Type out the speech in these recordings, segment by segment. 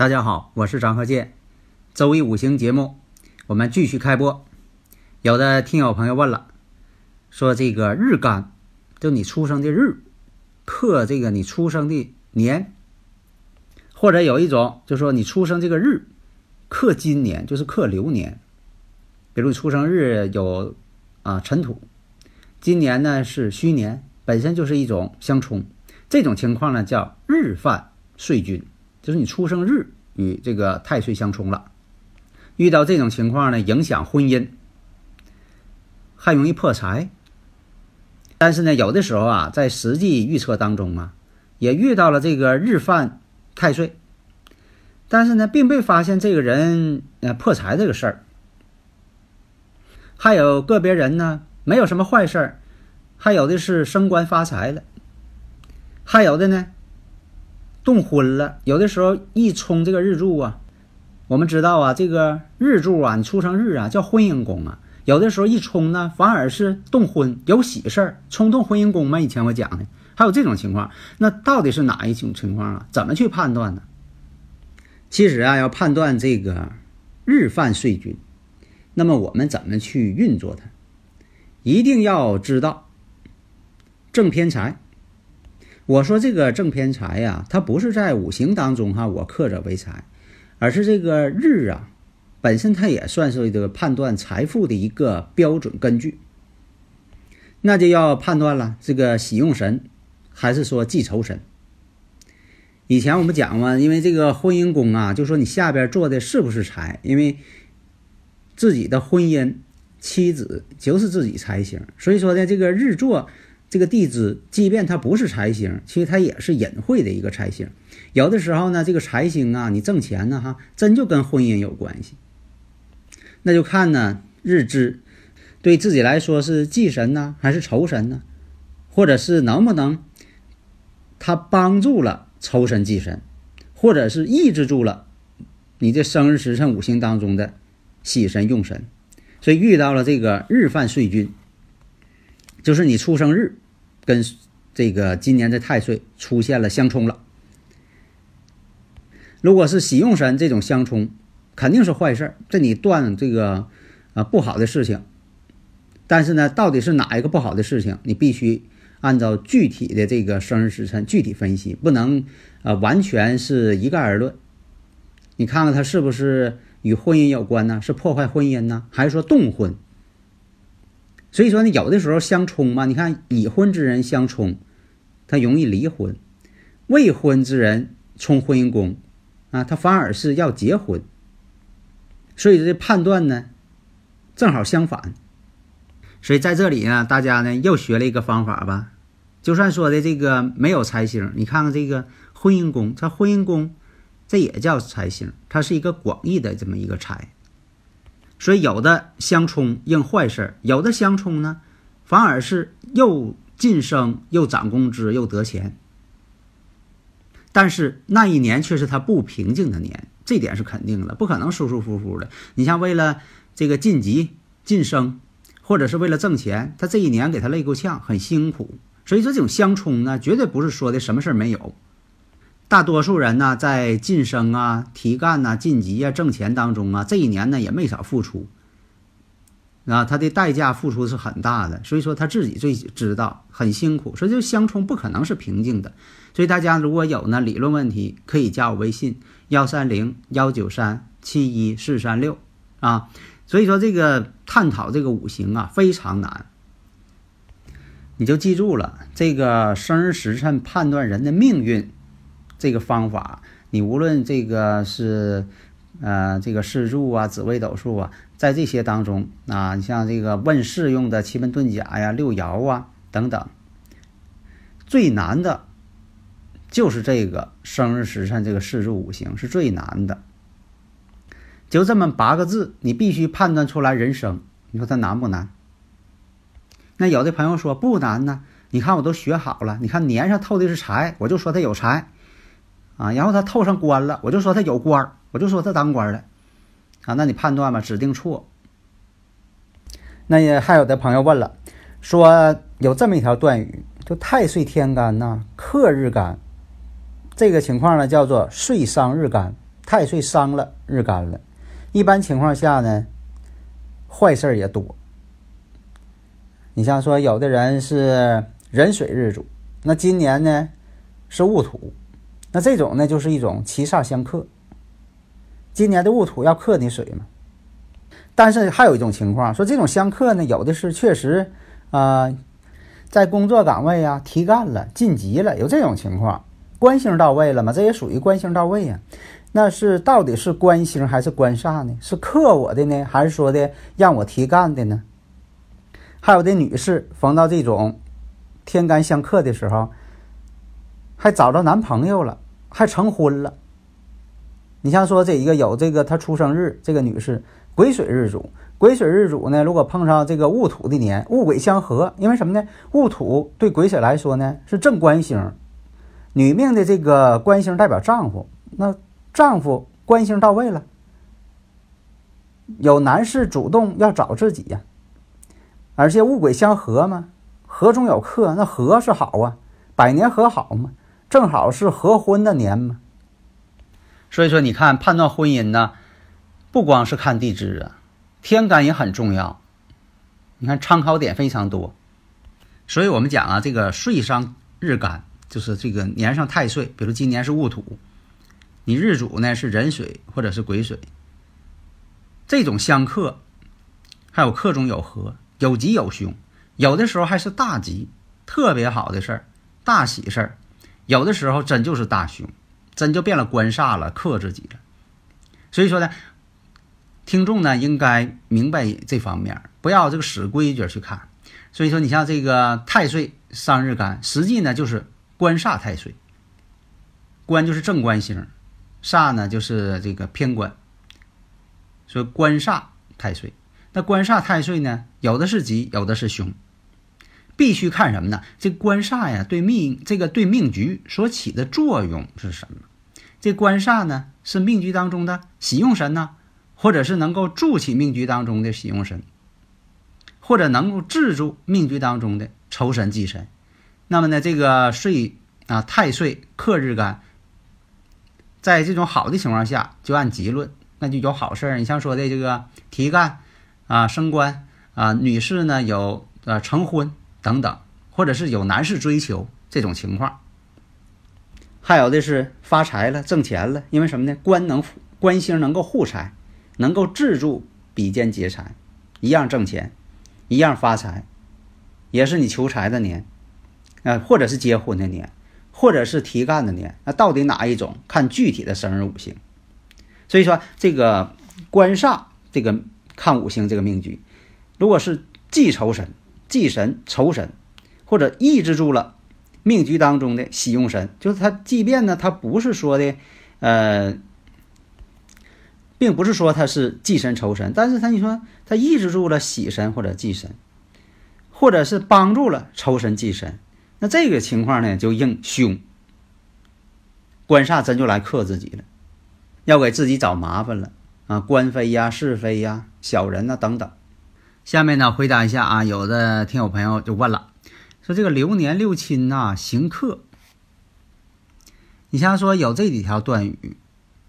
大家好，我是张鹤剑。周一五行节目，我们继续开播。有的听友朋友问了，说这个日干，就你出生的日，克这个你出生的年，或者有一种就说你出生这个日，克今年，就是克流年。比如你出生日有啊辰土，今年呢是戌年，本身就是一种相冲。这种情况呢叫日犯岁君。就是你出生日与这个太岁相冲了，遇到这种情况呢，影响婚姻，还容易破财。但是呢，有的时候啊，在实际预测当中啊，也遇到了这个日犯太岁，但是呢，并未发现这个人呃破财这个事儿。还有个别人呢，没有什么坏事儿，还有的是升官发财了，还有的呢。动婚了，有的时候一冲这个日柱啊，我们知道啊，这个日柱啊，你出生日啊叫婚姻宫啊，有的时候一冲呢，反而是动婚有喜事儿，冲动婚姻宫嘛。以前我讲的还有这种情况，那到底是哪一种情况啊？怎么去判断呢？其实啊，要判断这个日犯岁君，那么我们怎么去运作它？一定要知道正偏财。我说这个正偏财呀，它不是在五行当中哈，我克者为财，而是这个日啊，本身它也算是一个判断财富的一个标准根据。那就要判断了，这个喜用神还是说记仇神？以前我们讲嘛，因为这个婚姻宫啊，就说你下边坐的是不是财？因为自己的婚姻妻子就是自己财星，所以说呢，这个日坐。这个地支，即便它不是财星，其实它也是隐晦的一个财星。有的时候呢，这个财星啊，你挣钱呢，哈，真就跟婚姻有关系。那就看呢，日支对自己来说是忌神呢，还是仇神呢？或者是能不能他帮助了仇神忌神，或者是抑制住了你这生日时辰五行当中的喜神用神？所以遇到了这个日犯岁君。就是你出生日跟这个今年的太岁出现了相冲了。如果是喜用神这种相冲，肯定是坏事儿，这你断这个啊不好的事情。但是呢，到底是哪一个不好的事情，你必须按照具体的这个生日时辰具体分析，不能啊完全是一概而论。你看看他是不是与婚姻有关呢？是破坏婚姻呢，还是说动婚？所以说呢，有的时候相冲嘛，你看已婚之人相冲，他容易离婚；未婚之人冲婚姻宫啊，他反而是要结婚。所以这判断呢，正好相反。所以在这里呢，大家呢又学了一个方法吧。就算说的这个没有财星，你看看这个婚姻宫，它婚姻宫这也叫财星，它是一个广义的这么一个财。所以有的相冲应坏事有的相冲呢，反而是又晋升又涨工资又得钱。但是那一年却是他不平静的年，这点是肯定的，不可能舒舒服服的。你像为了这个晋级晋升，或者是为了挣钱，他这一年给他累够呛，很辛苦。所以说这种相冲呢，绝对不是说的什么事儿没有。大多数人呢，在晋升啊、提干呐、晋级啊、挣钱当中啊，这一年呢也没少付出，啊，他的代价付出是很大的。所以说他自己最知道很辛苦。所以就相冲不可能是平静的。所以大家如果有呢理论问题，可以加我微信幺三零幺九三七一四三六啊。所以说这个探讨这个五行啊非常难，你就记住了这个生日时辰判断人的命运。这个方法，你无论这个是，呃，这个四柱啊、紫微斗数啊，在这些当中啊，你像这个问世用的奇门遁甲呀、六爻啊等等，最难的，就是这个生日时辰这个四柱五行是最难的。就这么八个字，你必须判断出来人生，你说它难不难？那有的朋友说不难呢，你看我都学好了，你看年上透的是财，我就说他有财。啊，然后他透上官了，我就说他有官儿，我就说他当官了，啊，那你判断吧，指定错。那也还有的朋友问了，说有这么一条断语，就太岁天干呐，克日干，这个情况呢叫做岁伤日干，太岁伤了日干了。一般情况下呢，坏事也多。你像说有的人是壬水日主，那今年呢是戊土。那这种呢，就是一种七煞相克。今年的戊土要克你水嘛？但是还有一种情况，说这种相克呢，有的是确实啊，在工作岗位啊提干了、晋级了，有这种情况，官星到位了嘛？这也属于官星到位呀。那是到底是官星还是官煞呢？是克我的呢，还是说的让我提干的呢？还有的女士逢到这种天干相克的时候。还找着男朋友了，还成婚了。你像说这一个有这个她出生日，这个女士癸水日主，癸水日主呢，如果碰上这个戊土的年，戊癸相合，因为什么呢？戊土对癸水来说呢是正官星，女命的这个官星代表丈夫，那丈夫官星到位了，有男士主动要找自己呀，而且戊癸相合嘛，合中有克，那合是好啊，百年和好嘛。正好是合婚的年嘛，所以说你看判断婚姻呢，不光是看地支啊，天干也很重要。你看参考点非常多，所以我们讲啊，这个岁伤日干，就是这个年上太岁，比如今年是戊土，你日主呢是壬水或者是癸水，这种相克，还有克中有合，有吉有凶，有的时候还是大吉，特别好的事儿，大喜事儿。有的时候真就是大凶，真就变了官煞了，克自己了。所以说呢，听众呢应该明白这方面，不要这个死规矩去看。所以说，你像这个太岁伤日干，实际呢就是官煞太岁。官就是正官星，煞呢就是这个偏官。说官煞太岁，那官煞太岁呢，有的是吉，有的是凶。必须看什么呢？这官煞呀，对命这个对命局所起的作用是什么？这官煞呢，是命局当中的喜用神呢，或者是能够助起命局当中的喜用神，或者能够制住命局当中的仇神忌神。那么呢，这个岁啊，太岁克日干，在这种好的情况下，就按吉论，那就有好事儿。你像说的这个提干啊，升官啊，女士呢有呃成婚。等等，或者是有男士追求这种情况，还有的是发财了、挣钱了，因为什么呢？官能官星能够护财，能够制住比肩劫财，一样挣钱，一样发财，也是你求财的年，啊，或者是结婚的年，或者是提干的年，那到底哪一种？看具体的生日五行。所以说这个官煞这个看五行这个命局，如果是忌仇神、忌神、仇神，或者抑制住了命局当中的喜用神，就是他即便呢，他不是说的，呃，并不是说他是忌神仇神，但是他你说他抑制住了喜神或者忌神，或者是帮助了仇神忌神，那这个情况呢就应凶，官煞真就来克自己了。要给自己找麻烦了啊，官非呀、是非呀、小人呐等等。下面呢，回答一下啊，有的听友朋友就问了，说这个流年六亲呐行克，你像说有这几条断语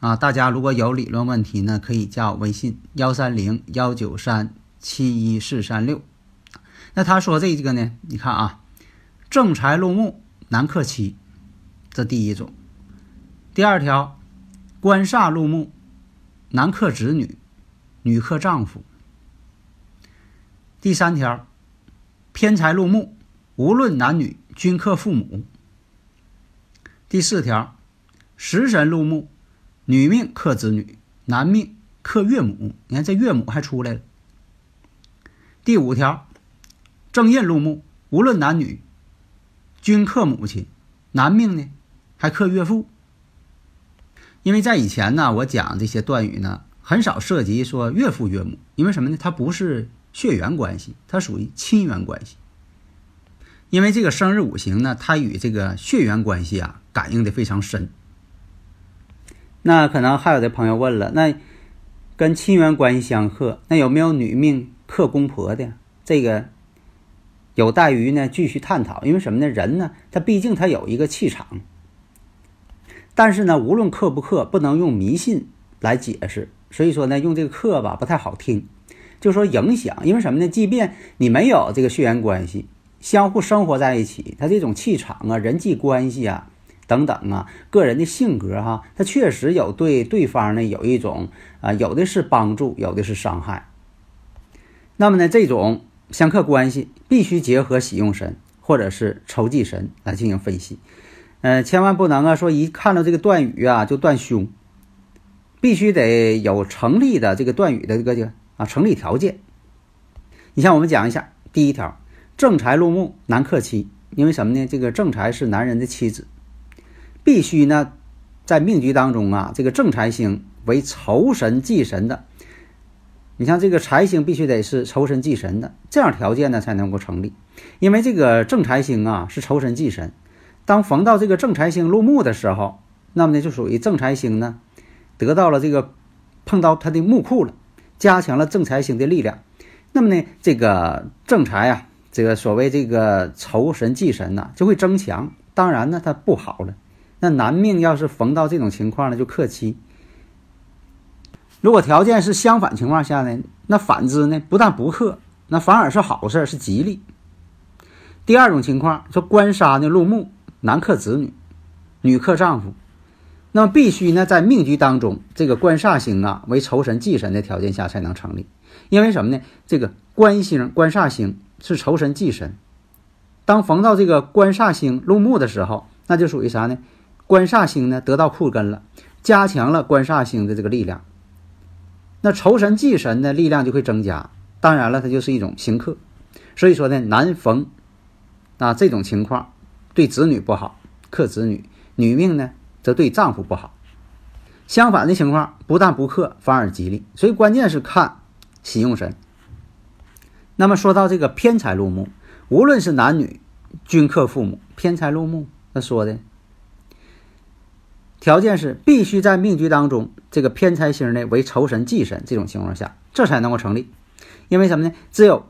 啊，大家如果有理论问题呢，可以加我微信幺三零幺九三七一四三六。那他说这个呢，你看啊，正财禄木难克妻，这第一种，第二条。官煞入木，男克子女，女克丈夫。第三条，偏财入木，无论男女均克父母。第四条，食神入木，女命克子女，男命克岳母。你看这岳母还出来了。第五条，正印入木，无论男女均克母亲，男命呢还克岳父。因为在以前呢，我讲这些断语呢，很少涉及说岳父岳母，因为什么呢？它不是血缘关系，它属于亲缘关系。因为这个生日五行呢，它与这个血缘关系啊感应的非常深。那可能还有的朋友问了，那跟亲缘关系相克，那有没有女命克公婆的？这个有待于呢继续探讨。因为什么呢？人呢，他毕竟他有一个气场。但是呢，无论克不克，不能用迷信来解释。所以说呢，用这个克吧不太好听，就说影响。因为什么呢？即便你没有这个血缘关系，相互生活在一起，他这种气场啊、人际关系啊等等啊，个人的性格哈，他确实有对对方呢有一种啊，有的是帮助，有的是伤害。那么呢，这种相克关系必须结合喜用神或者是仇忌神来进行分析。嗯，千万不能啊！说一看到这个断语啊就断凶，必须得有成立的这个断语的这个个啊成立条件。你像我们讲一下，第一条，正财入木难克妻，因为什么呢？这个正财是男人的妻子，必须呢在命局当中啊，这个正财星为仇神忌神的。你像这个财星必须得是仇神忌神的，这样条件呢才能够成立。因为这个正财星啊是仇神忌神。当逢到这个正财星入木的时候，那么呢就属于正财星呢得到了这个碰到他的木库了，加强了正财星的力量。那么呢这个正财啊，这个所谓这个仇神忌神呐就会增强。当然呢它不好了。那男命要是逢到这种情况呢就克妻。如果条件是相反情况下呢，那反之呢不但不克，那反而是好事，是吉利。第二种情况说官杀呢入木。男克子女，女克丈夫，那么必须呢在命局当中，这个官煞星啊为仇神忌神的条件下才能成立。因为什么呢？这个官星、官煞星是仇神忌神，当逢到这个官煞星入木的时候，那就属于啥呢？官煞星呢得到库根了，加强了官煞星的这个力量，那仇神忌神的力量就会增加。当然了，它就是一种刑克。所以说呢，男逢啊这种情况。对子女不好，克子女；女命呢，则对丈夫不好。相反的情况，不但不克，反而吉利。所以关键是看喜用神。那么说到这个偏财入木，无论是男女，均克父母。偏财入木，那说的条件是必须在命局当中，这个偏财星呢为仇神忌神，这种情况下，这才能够成立。因为什么呢？只有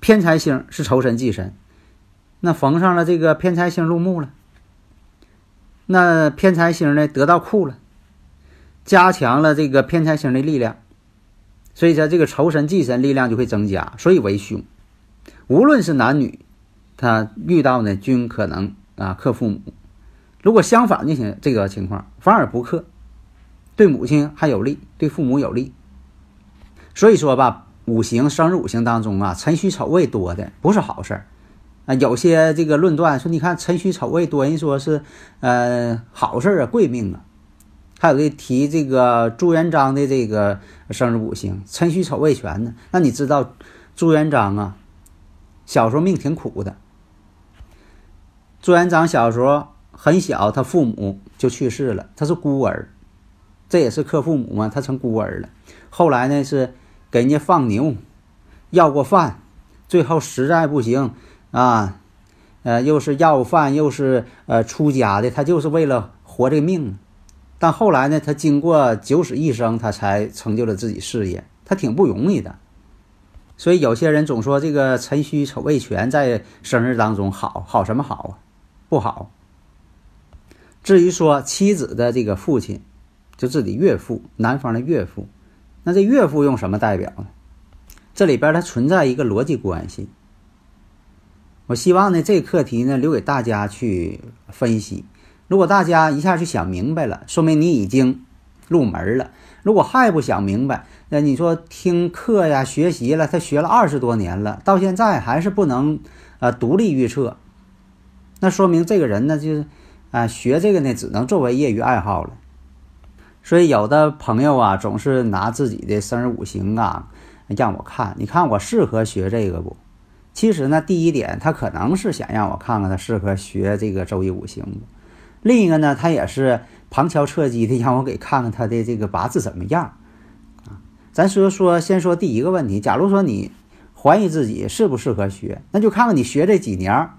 偏财星是仇神忌神。那逢上了这个偏财星入木了，那偏财星呢得到库了，加强了这个偏财星的力量，所以说这个仇神忌神力量就会增加，所以为凶。无论是男女，他遇到呢均可能啊克父母。如果相反的情这个情况反而不克，对母亲还有利，对父母有利。所以说吧，五行生日五行当中啊辰戌丑未多的不是好事儿。啊，有些这个论断说，你看辰戌丑未多，人说是呃好事啊，贵命啊。还有的提这个朱元璋的这个生日五行辰戌丑未全呢，那你知道朱元璋啊，小时候命挺苦的。朱元璋小时候很小，他父母就去世了，他是孤儿，这也是克父母嘛，他成孤儿了。后来呢是给人家放牛，要过饭，最后实在不行啊，呃，又是要饭又是呃出家的，他就是为了活这个命。但后来呢，他经过九死一生，他才成就了自己事业，他挺不容易的。所以有些人总说这个辰戌丑未全在生日当中好好什么好啊？不好。至于说妻子的这个父亲，就自己岳父，男方的岳父，那这岳父用什么代表呢？这里边它存在一个逻辑关系。我希望呢，这个课题呢留给大家去分析。如果大家一下就想明白了，说明你已经入门了。如果还不想明白，那你说听课呀、学习了，他学了二十多年了，到现在还是不能呃独立预测，那说明这个人呢，就是啊学这个呢，只能作为业余爱好了。所以有的朋友啊，总是拿自己的生日五行啊让我看，你看我适合学这个不？其实呢，第一点，他可能是想让我看看他适合学这个周易五行？另一个呢，他也是旁敲侧击的让我给看看他的这个八字怎么样啊？咱说说，先说第一个问题。假如说你怀疑自己适不适合学，那就看看你学这几年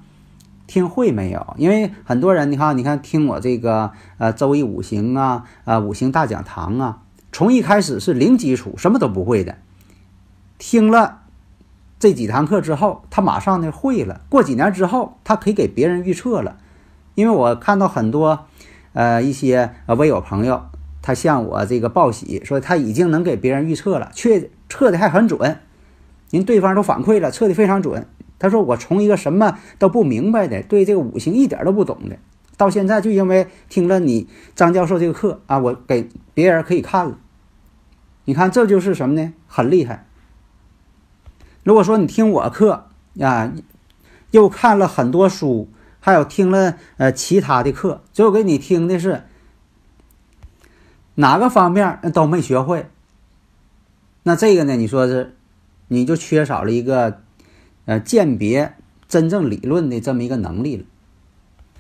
听会没有？因为很多人，你看，你看听我这个呃周易五行啊，呃五行大讲堂啊，从一开始是零基础，什么都不会的，听了这几堂课之后，他马上呢会了。过几年之后，他可以给别人预测了。因为我看到很多，呃，一些呃微友朋友，他向我这个报喜，说他已经能给别人预测了，确测的还很准，人对方都反馈了，测的非常准。他说我从一个什么都不明白的，对这个五行一点都不懂的，到现在就因为听了你张教授这个课啊，我给别人可以看了。你看这就是什么呢？很厉害。如果说你听我课啊，又看了很多书。还有听了呃其他的课，最后给你听的是哪个方面都没学会，那这个呢？你说是你就缺少了一个呃鉴别真正理论的这么一个能力了。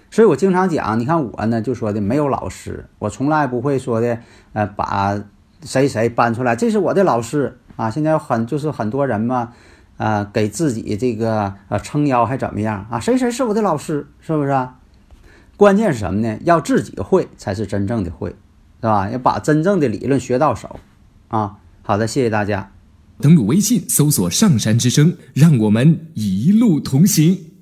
所以我经常讲，你看我呢就说的没有老师，我从来不会说的呃把谁谁搬出来，这是我的老师啊。现在很就是很多人嘛。啊，给自己这个啊撑腰还怎么样啊？谁谁是我的老师，是不是？啊关键是什么呢？要自己会才是真正的会，是吧？要把真正的理论学到手啊！好的，谢谢大家。登录微信搜索“上山之声”，让我们一路同行。